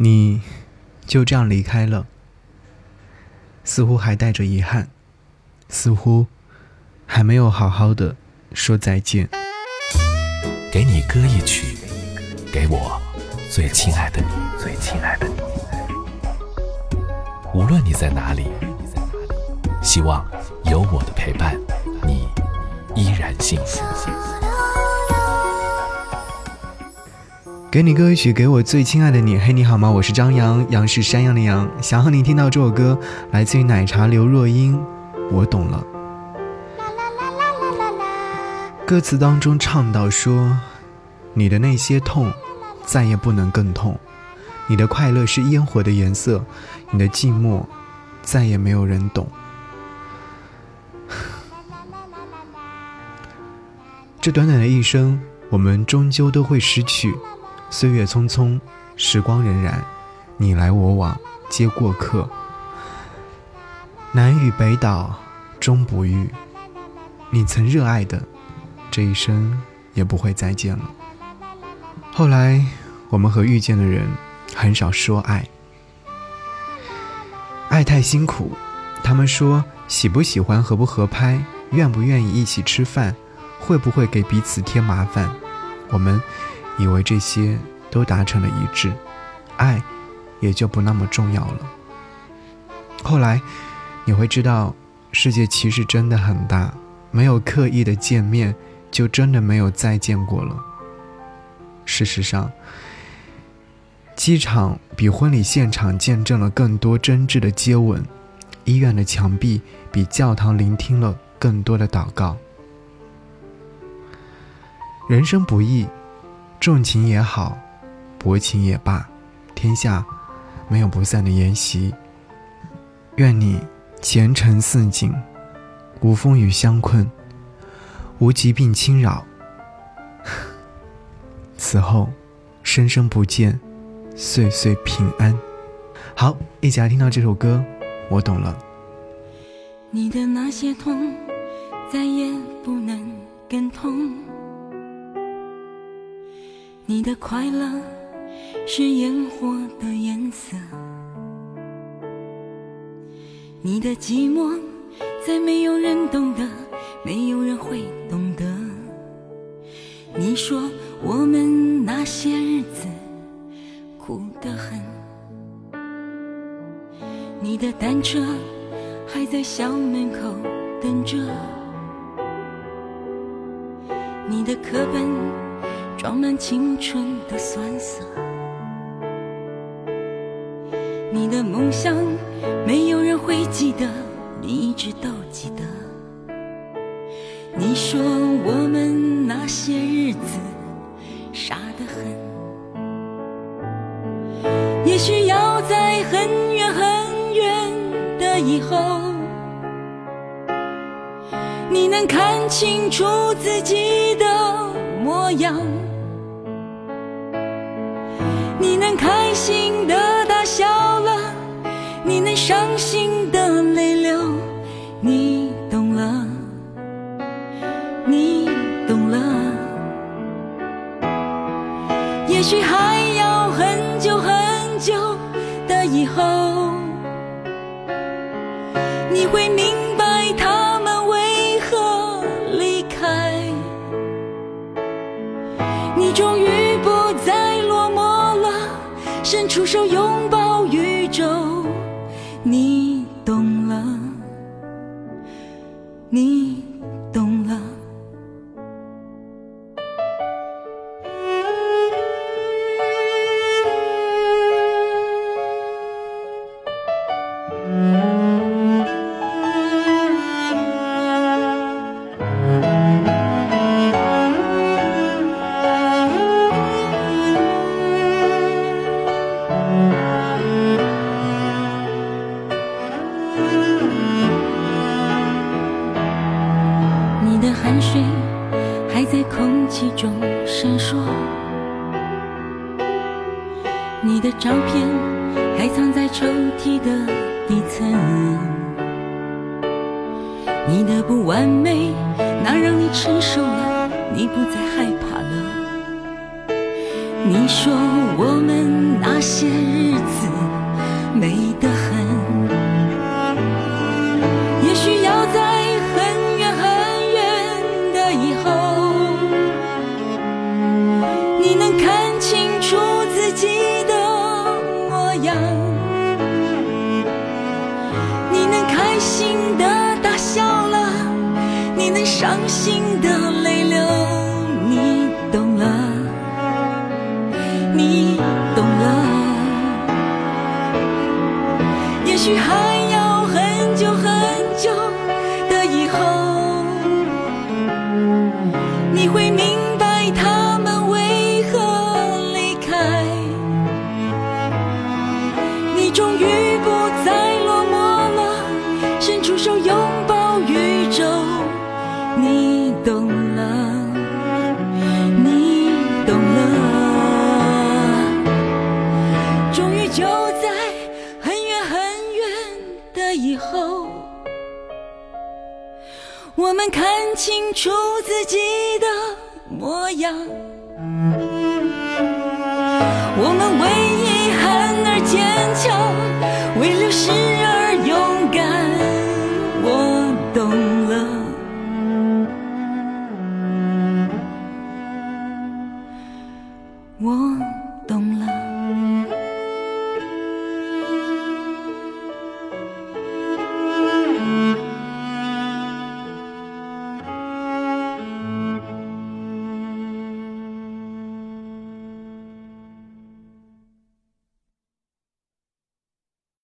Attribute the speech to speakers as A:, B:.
A: 你就这样离开了，似乎还带着遗憾，似乎还没有好好的说再见。
B: 给你歌一曲，给我最亲爱的你，最亲爱的你。无论你在哪里，希望有我的陪伴，你依然幸福。
A: 给你歌曲，给我最亲爱的你。嘿，你好吗？我是张扬，杨是山羊的羊。想和你听到这首歌，来自于奶茶刘若英。我懂了。歌词当中唱到说：“你的那些痛，再也不能更痛；你的快乐是烟火的颜色，你的寂寞，再也没有人懂。”这短短的一生，我们终究都会失去。岁月匆匆，时光荏苒，你来我往，皆过客。南与北岛，终不遇。你曾热爱的，这一生也不会再见了。后来，我们和遇见的人很少说爱，爱太辛苦。他们说喜不喜欢、合不合拍、愿不愿意一起吃饭、会不会给彼此添麻烦，我们。以为这些都达成了一致，爱也就不那么重要了。后来你会知道，世界其实真的很大，没有刻意的见面，就真的没有再见过了。事实上，机场比婚礼现场见证了更多真挚的接吻，医院的墙壁比教堂聆听了更多的祷告。人生不易。重情也好，薄情也罢，天下没有不散的筵席。愿你前程似锦，无风雨相困，无疾病侵扰。此后，生生不见，岁岁平安。好，一起来听到这首歌，我懂了。
C: 你的那些痛，再也不能更痛。你的快乐是烟火的颜色，你的寂寞再没有人懂得，没有人会懂得。你说我们那些日子苦得很，你的单车还在校门口等着，你的课本。装满青春的酸涩，你的梦想没有人会记得，你一直都记得。你说我们那些日子傻得很，也许要在很远很远的以后，你能看清楚自己的模样。你能开心的大笑了，你能伤心的泪流，你懂了，你懂了。也许还要很久很久的以后，你会明出手拥抱宇宙，你空气中闪烁，你的照片还藏在抽屉的底层，你的不完美，那让你成熟了，你不再害怕了。你说我们那些日子美得很。心的大笑了你那伤心的泪流你懂了你懂了。也许还要很久很久的以后你会明白他们为何离开你终于们看清楚自己的模样。